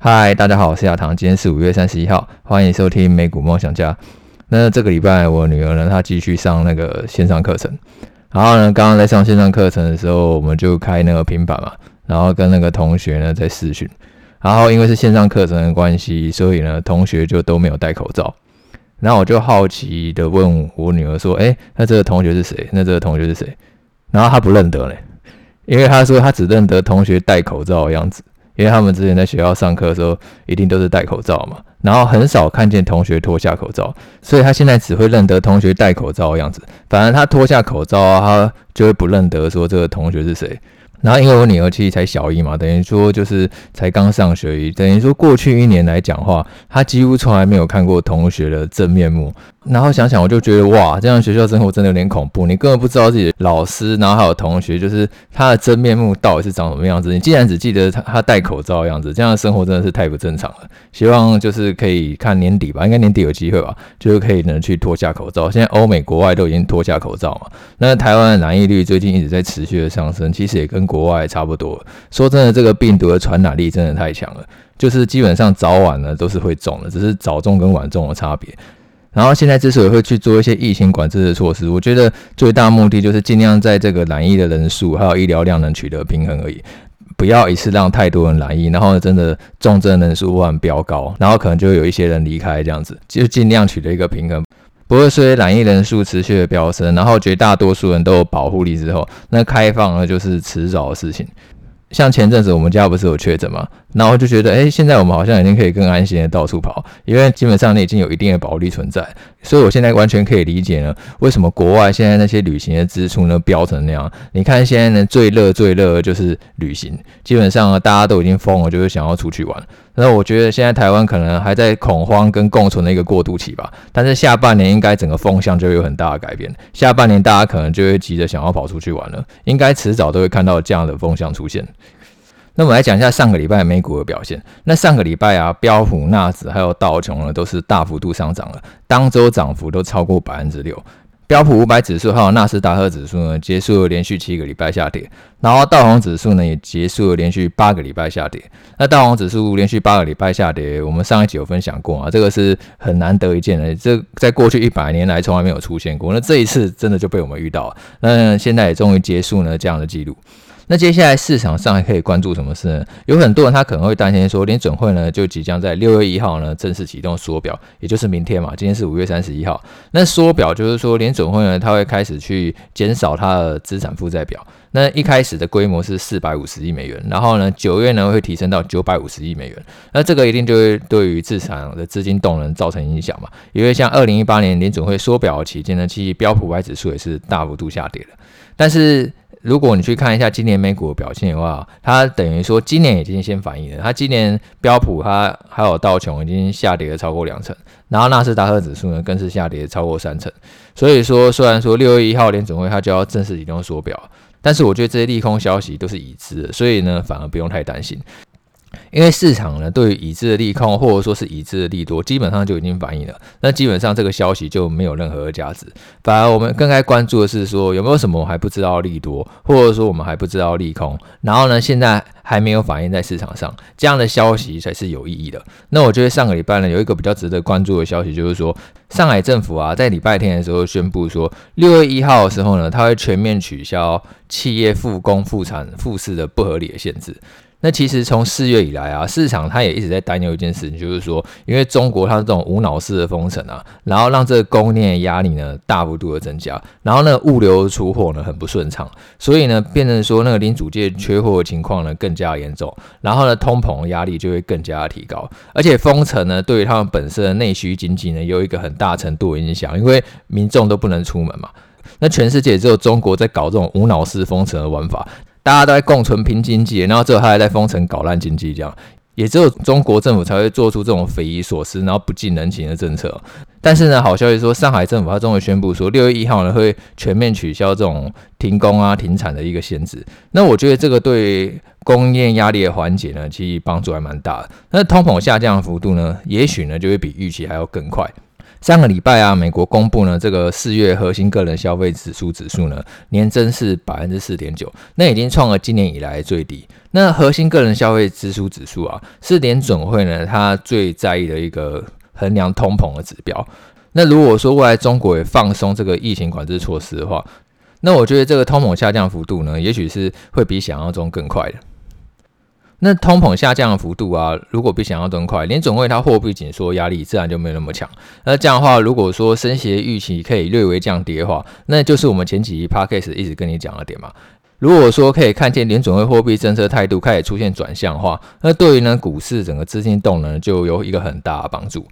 嗨，大家好，我是亚堂，今天是五月三十一号，欢迎收听美股梦想家。那这个礼拜，我女儿呢，她继续上那个线上课程。然后呢，刚刚在上线上课程的时候，我们就开那个平板嘛，然后跟那个同学呢在视讯。然后因为是线上课程的关系，所以呢，同学就都没有戴口罩。然后我就好奇的问我女儿说：“哎，那这个同学是谁？那这个同学是谁？”然后她不认得嘞，因为她说她只认得同学戴口罩的样子。因为他们之前在学校上课的时候，一定都是戴口罩嘛，然后很少看见同学脱下口罩，所以他现在只会认得同学戴口罩的样子。反而他脱下口罩啊，他就会不认得说这个同学是谁。然后因为我女儿其实才小一嘛，等于说就是才刚上学，等于说过去一年来讲话，她几乎从来没有看过同学的真面目。然后想想，我就觉得哇，这样学校生活真的有点恐怖。你根本不知道自己的老师，然后还有同学，就是他的真面目到底是长什么样子。你竟然只记得他他戴口罩的样子，这样的生活真的是太不正常了。希望就是可以看年底吧，应该年底有机会吧，就是可以能去脱下口罩。现在欧美国外都已经脱下口罩嘛。那台湾的染疫率最近一直在持续的上升，其实也跟国外差不多。说真的，这个病毒的传染力真的太强了，就是基本上早晚呢都是会中的，只是早中跟晚中的差别。然后现在之所以会去做一些疫情管制的措施，我觉得最大目的就是尽量在这个染疫的人数还有医疗量能取得平衡而已，不要一次让太多人染疫，然后真的重症人数忽然飙高，然后可能就有一些人离开这样子，就尽量取得一个平衡，不会随染疫人数持续的飙升，然后绝大多数人都有保护力之后，那开放呢就是迟早的事情。像前阵子我们家不是有确诊吗？然后就觉得，哎，现在我们好像已经可以更安心的到处跑，因为基本上你已经有一定的保力存在。所以我现在完全可以理解呢，为什么国外现在那些旅行的支出呢飙成那样？你看现在呢最热最热的就是旅行，基本上大家都已经疯了，就是想要出去玩。那我觉得现在台湾可能还在恐慌跟共存的一个过渡期吧，但是下半年应该整个风向就会有很大的改变，下半年大家可能就会急着想要跑出去玩了，应该迟早都会看到这样的风向出现。那我们来讲一下上个礼拜美股的表现。那上个礼拜啊，标普、纳指还有道琼呢，都是大幅度上涨了，当周涨幅都超过百分之六。标普五百指数还有纳斯达克指数呢，结束了连续七个礼拜下跌，然后道琼指数呢也结束了连续八个礼拜下跌。那道琼指数连续八个礼拜下跌，我们上一集有分享过啊，这个是很难得一见的，这在过去一百年来从来没有出现过。那这一次真的就被我们遇到了，那现在也终于结束了这样的记录。那接下来市场上还可以关注什么事呢？有很多人他可能会担心说，联准会呢就即将在六月一号呢正式启动缩表，也就是明天嘛。今天是五月三十一号。那缩表就是说，联准会呢他会开始去减少它的资产负债表。那一开始的规模是四百五十亿美元，然后呢九月呢会提升到九百五十亿美元。那这个一定就会对于市场的资金动能造成影响嘛？因为像二零一八年联准会缩表期间呢，其实标普五百指数也是大幅度下跌的，但是。如果你去看一下今年美股的表现的话，它等于说今年已经先反映了，它今年标普它还有道琼已经下跌了超过两成，然后纳斯达克指数呢更是下跌超过三成。所以说，虽然说六月一号联准会它就要正式启动缩表，但是我觉得这些利空消息都是已知的，所以呢反而不用太担心。因为市场呢，对于已知的利空或者说是已知的利多，基本上就已经反映了。那基本上这个消息就没有任何的价值。反而我们更该关注的是说，有没有什么我还不知道利多，或者说我们还不知道利空，然后呢，现在还没有反映在市场上，这样的消息才是有意义的。那我觉得上个礼拜呢，有一个比较值得关注的消息，就是说上海政府啊，在礼拜天的时候宣布说，六月一号的时候呢，它会全面取消企业复工复产复市的不合理的限制。那其实从四月以来啊，市场它也一直在担忧一件事情，就是说，因为中国它这种无脑式的封城啊，然后让这个供应链压力呢大幅度的增加，然后呢物流出货呢很不顺畅，所以呢变成说那个零组件缺货的情况呢更加严重，然后呢通膨压力就会更加的提高，而且封城呢对于他们本身的内需经济呢有一个很大程度的影响，因为民众都不能出门嘛，那全世界只有中国在搞这种无脑式封城的玩法。大家都在共存拼经济，然后最后他还在封城搞烂经济，这样也只有中国政府才会做出这种匪夷所思，然后不近人情的政策。但是呢，好消息说，上海政府他终于宣布说，六月一号呢会全面取消这种停工啊、停产的一个限制。那我觉得这个对供应链压力的缓解呢，其实帮助还蛮大的。那通膨下降的幅度呢，也许呢就会比预期还要更快。上个礼拜啊，美国公布呢这个四月核心个人消费指数指数呢年增是百分之四点九，那已经创了今年以来最低。那核心个人消费支出指数啊，是联准会呢它最在意的一个衡量通膨的指标。那如果说未来中国也放松这个疫情管制措施的话，那我觉得这个通膨下降幅度呢，也许是会比想象中更快的。那通膨下降的幅度啊，如果比想象中快，联准会它货币紧缩压力自然就没有那么强。那这样的话，如果说升息预期可以略微降低的话，那就是我们前几集 podcast 一直跟你讲的点嘛。如果说可以看见联准会货币政策态度开始出现转向的话，那对于呢股市整个资金动能就有一个很大的帮助。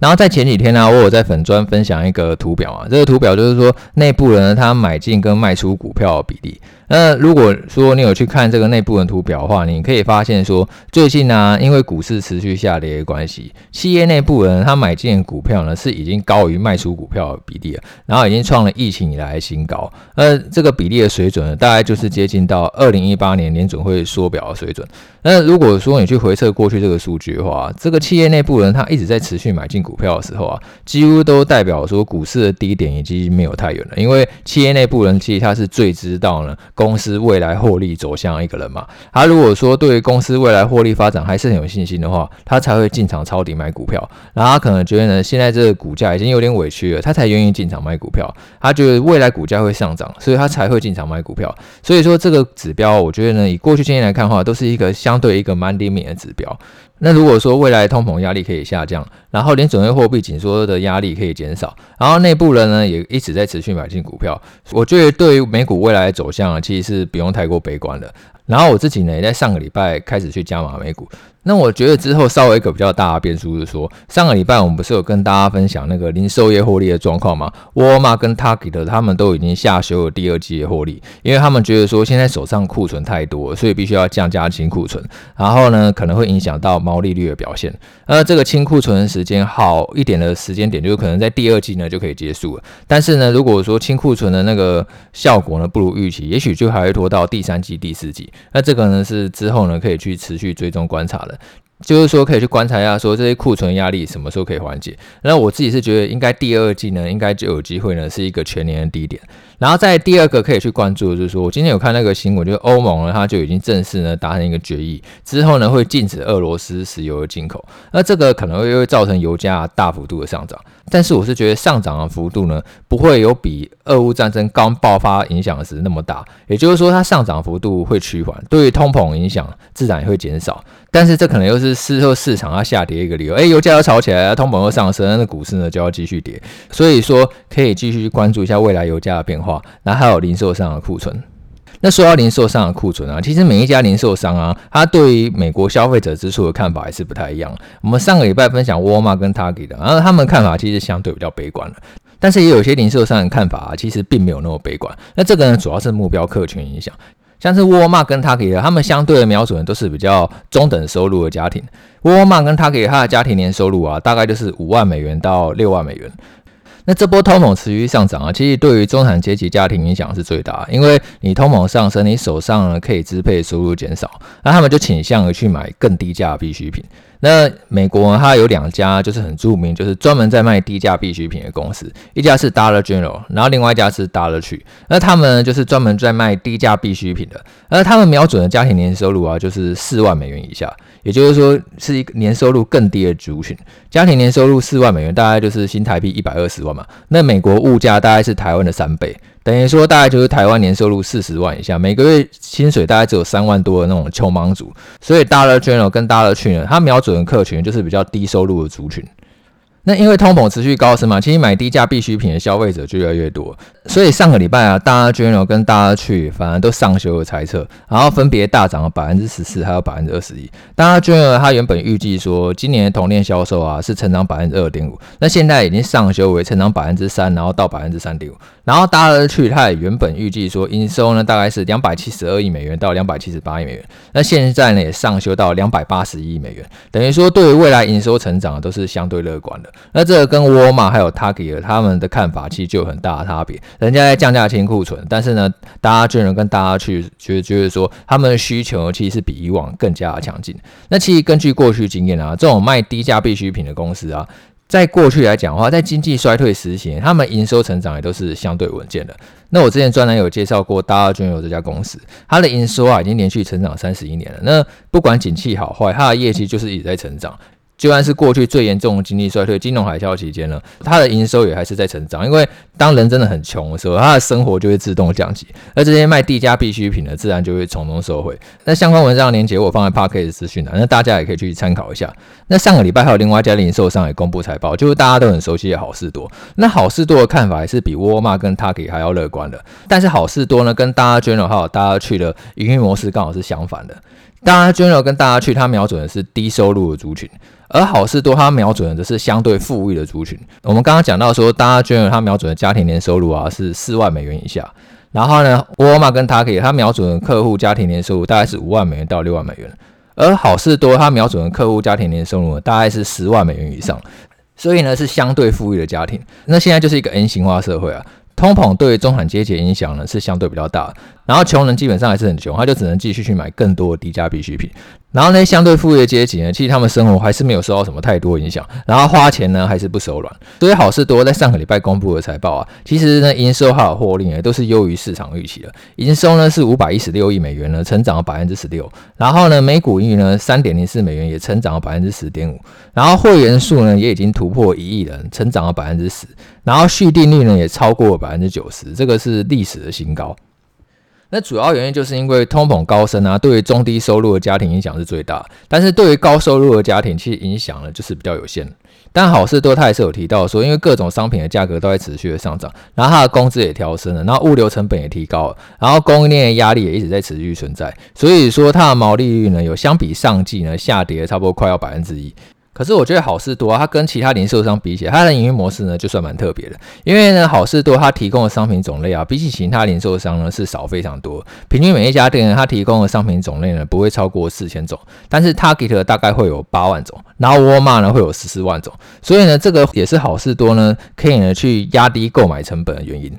然后在前几天呢、我有在粉砖分享一个图表啊，这个图表就是说内部人他买进跟卖出股票的比例。那如果说你有去看这个内部人图表的话，你可以发现说最近呢、因为股市持续下跌的关系，企业内部人他买进股票呢是已经高于卖出股票的比例了，然后已经创了疫情以来的新高。那这个比例的水准呢，大概就是接近到二零一八年联准会缩表的水准。那如果说你去回测过去这个数据的话，这个企业内部人他一直在持续买进股票的时候啊，几乎都代表说股市的低点已经没有太远了，因为企业内部人其实他是最知道呢。公司未来获利走向一个人嘛，他如果说对于公司未来获利发展还是很有信心的话，他才会进场抄底买股票。然后他可能觉得呢，现在这个股价已经有点委屈了，他才愿意进场买股票。他觉得未来股价会上涨，所以他才会进场买股票。所以说这个指标，我觉得呢，以过去经验来看的话，都是一个相对一个蛮灵敏的指标。那如果说未来通膨压力可以下降，然后连准会货币紧缩的压力可以减少，然后内部人呢也一直在持续买进股票，我觉得对于美股未来的走向啊，其实是不用太过悲观的。然后我自己呢也在上个礼拜开始去加码美股。那我觉得之后稍微一个比较大的变数是说，上个礼拜我们不是有跟大家分享那个零售业获利的状况吗？沃尔玛跟 Target 他们都已经下修了第二季的获利，因为他们觉得说现在手上库存太多，所以必须要降价清库存，然后呢可能会影响到毛利率的表现。那这个清库存时间好一点的时间点，就可能在第二季呢就可以结束了。但是呢，如果说清库存的那个效果呢不如预期，也许就还会拖到第三季、第四季。那这个呢是之后呢可以去持续追踪观察的。就是说，可以去观察一下，说这些库存压力什么时候可以缓解。那我自己是觉得，应该第二季呢，应该就有机会呢，是一个全年的低点。然后在第二个可以去关注的就是说，我今天有看那个新闻，就是欧盟呢，它就已经正式呢达成一个决议，之后呢会禁止俄罗斯石油的进口。那这个可能会会造成油价大幅度的上涨，但是我是觉得上涨的幅度呢不会有比俄乌战争刚爆发影响时那么大，也就是说它上涨幅度会趋缓，对于通膨影响自然也会减少。但是这可能又是事后市场要下跌一个理由，诶，油价要炒起来，通膨又上升，那股市呢就要继续跌。所以说可以继续关注一下未来油价的变化。然后还有零售商的库存。那说到零售商的库存啊，其实每一家零售商啊，他对于美国消费者支出的看法还是不太一样。我们上个礼拜分享沃尔玛跟 Target 的，然后他们看法其实相对比较悲观了。但是也有些零售商的看法啊，其实并没有那么悲观。那这个呢，主要是目标客群影响。像是沃尔玛跟 Target，他们相对的瞄准都是比较中等收入的家庭。沃尔玛跟 Target，他的家庭年收入啊，大概就是五万美元到六万美元。那这波通膨持续上涨啊，其实对于中产阶级家庭影响是最大，因为你通膨上升，你手上可以支配收入减少，那他们就倾向于去买更低价必需品。那美国，它有两家就是很著名，就是专门在卖低价必需品的公司，一家是 Dollar General，然后另外一家是 Dollar Tree。那他们就是专门在卖低价必需品的，而他们瞄准的家庭年收入啊，就是四万美元以下。也就是说，是一个年收入更低的族群，家庭年收入四万美元，大概就是新台币一百二十万嘛。那美国物价大概是台湾的三倍，等于说大概就是台湾年收入四十万以下，每个月薪水大概只有三万多的那种穷忙族。所以 Dollar General 跟 Dollar Tree 呢，他瞄准的客群就是比较低收入的族群。那因为通膨持续高升嘛，其实买低价必需品的消费者就越来越多，所以上个礼拜啊，Dollar General 跟大家去反而都上修了猜测，然后分别大涨了百分之十四，还有百分之二十一。Dollar General 它原本预计说今年的同店销售啊是成长百分之二点五，那现在已经上修为成长百分之三，然后到百分之三点五。然后大家去他也原本预计说营收呢大概是两百七十二亿美元到两百七十八亿美元，那现在呢也上修到两百八十亿美元，等于说对于未来营收成长都是相对乐观的。那这个跟沃尔玛还有 Target 他们的看法其实就有很大的差别。人家在降价清库存，但是呢，大家居然跟大家去觉得就是说，他们的需求其实是比以往更加的强劲。那其实根据过去经验啊，这种卖低价必需品的公司啊，在过去来讲的话，在经济衰退时期，他们营收成长也都是相对稳健的。那我之前专栏有介绍过 Dollar General 这家公司，它的营收啊已经连续成长三十一年了。那不管景气好坏，它的业绩就是一直在成长。就算是过去最严重的经济衰退、金融海啸期间呢，它的营收也还是在成长。因为当人真的很穷的时候，他的生活就会自动降级，而这些卖低价必需品的，自然就会从中受惠。那相关文章的链接我放在 Podcast 资讯栏，那大家也可以去参考一下。那上个礼拜还有另外一家零售商也公布财报，就是大家都很熟悉的好事多。那好事多的看法还是比沃尔玛跟 Target 还要乐观的。但是好事多呢，跟大家 General 还有大家去的营运模式刚好是相反的。Dollar General 跟大家去，他瞄准的是低收入的族群。而好事多，他瞄准的是相对富裕的族群。我们刚刚讲到说，大家觉得它瞄准的家庭年收入啊是四万美元以下。然后呢，沃尔玛跟 Target 它瞄准的客户家庭年收入大概是五万美元到六万美元。而好事多，他瞄准的客户家庭年收入大概是十万美元以上。所以呢，是相对富裕的家庭。那现在就是一个 N 型化社会啊。通膨对于中产阶级影响呢是相对比较大，然后穷人基本上还是很穷，他就只能继续去买更多的低价必需品。然后那些相对富裕的阶级呢，其实他们生活还是没有受到什么太多影响，然后花钱呢还是不手软。所以好事多在上个礼拜公布的财报啊，其实呢营收还有获利呢都是优于市场预期的。营收呢是五百一十六亿美元呢，成长了百分之十六。然后呢每股盈余呢三点零四美元，也成长了百分之十点五。然后会员数呢也已经突破一亿人，成长了百分之十。然后续订率呢也超过了百分之九十，这个是历史的新高。那主要原因就是因为通膨高升啊，对于中低收入的家庭影响是最大，但是对于高收入的家庭其实影响呢就是比较有限。但好事多他也是有提到说，因为各种商品的价格都在持续的上涨，然后它的工资也调升了，然后物流成本也提高了，然后供应链的压力也一直在持续存在，所以说它的毛利率呢有相比上季呢下跌差不多快要百分之一。可是我觉得好事多啊，它跟其他零售商比起来，它的营运模式呢就算蛮特别的。因为呢，好事多它提供的商品种类啊，比起其他零售商呢是少非常多。平均每一家店呢，它提供的商品种类呢不会超过四千种，但是 Target 大概会有八万种，然后沃尔玛呢会有十四万种。所以呢，这个也是好事多呢可以呢去压低购买成本的原因。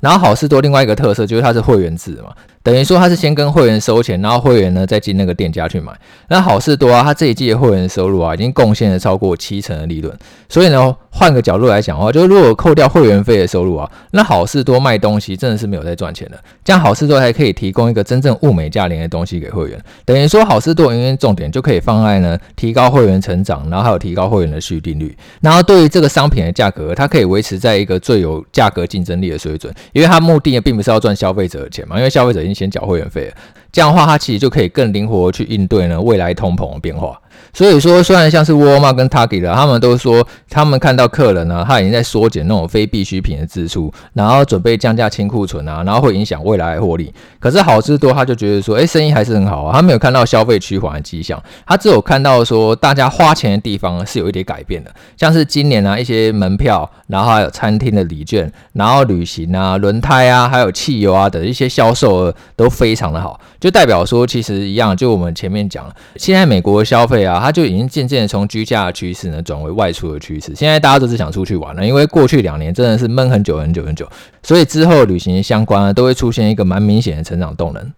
然后好事多另外一个特色就是它是会员制嘛。等于说他是先跟会员收钱，然后会员呢再进那个店家去买。那好事多啊，他这一季的会员收入啊，已经贡献了超过七成的利润。所以呢，换个角度来讲的话，就是如果扣掉会员费的收入啊，那好事多卖东西真的是没有在赚钱的。这样好事多还可以提供一个真正物美价廉的东西给会员。等于说好事多营运重点就可以放在呢，提高会员成长，然后还有提高会员的续订率。然后对于这个商品的价格，它可以维持在一个最有价格竞争力的水准，因为它目的并不是要赚消费者的钱嘛，因为消费者已经先缴会员费。这样的话，它其实就可以更灵活去应对呢未来通膨的变化。所以说，虽然像是沃尔玛跟 Target 他们都说他们看到客人呢，他已经在缩减那种非必需品的支出，然后准备降价清库存啊，然后会影响未来获利。可是好市多他就觉得说，哎，生意还是很好啊，他没有看到消费趋缓的迹象，他只有看到说大家花钱的地方是有一点改变的，像是今年啊一些门票，然后还有餐厅的礼券，然后旅行啊、轮胎啊，还有汽油啊的一些销售额都非常的好，就代表说其实一样，就我们前面讲，现在美国的消费啊。它就已经渐渐的从居家的趋势呢转为外出的趋势。现在大家都是想出去玩了，因为过去两年真的是闷很久很久很久，所以之后旅行相关呢都会出现一个蛮明显的成长动能。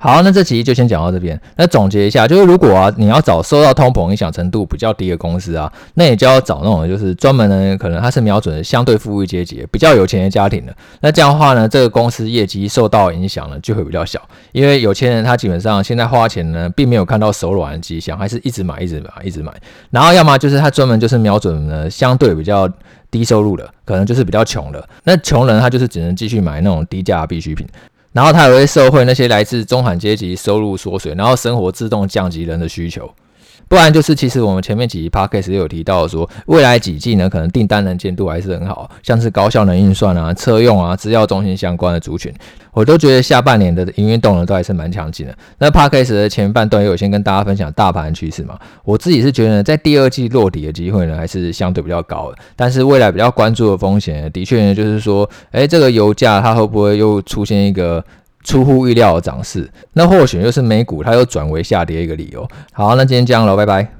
好，那这期就先讲到这边。那总结一下，就是如果啊，你要找受到通膨影响程度比较低的公司啊，那你就要找那种就是专门呢，可能它是瞄准相对富裕阶级、比较有钱的家庭的。那这样的话呢，这个公司业绩受到影响呢，就会比较小。因为有钱人他基本上现在花钱呢，并没有看到手软的迹象，还是一直买、一直买、一直买。然后要么就是他专门就是瞄准呢，相对比较低收入的，可能就是比较穷的。那穷人他就是只能继续买那种低价必需品。然后他也会受惠那些来自中产阶级收入缩水，然后生活自动降级人的需求。不然就是，其实我们前面几集 podcast 也有提到说，未来几季呢，可能订单能见度还是很好，像是高效能运算啊、车用啊、资料中心相关的族群，我都觉得下半年的营运动能都还是蛮强劲的。那 podcast 的前半段也有先跟大家分享大盘趋势嘛，我自己是觉得在第二季落底的机会呢，还是相对比较高的。但是未来比较关注的风险，的确呢，就是说，哎，这个油价它会不会又出现一个出乎意料的涨势，那或许又是美股它又转为下跌一个理由。好，那今天这样了，拜拜。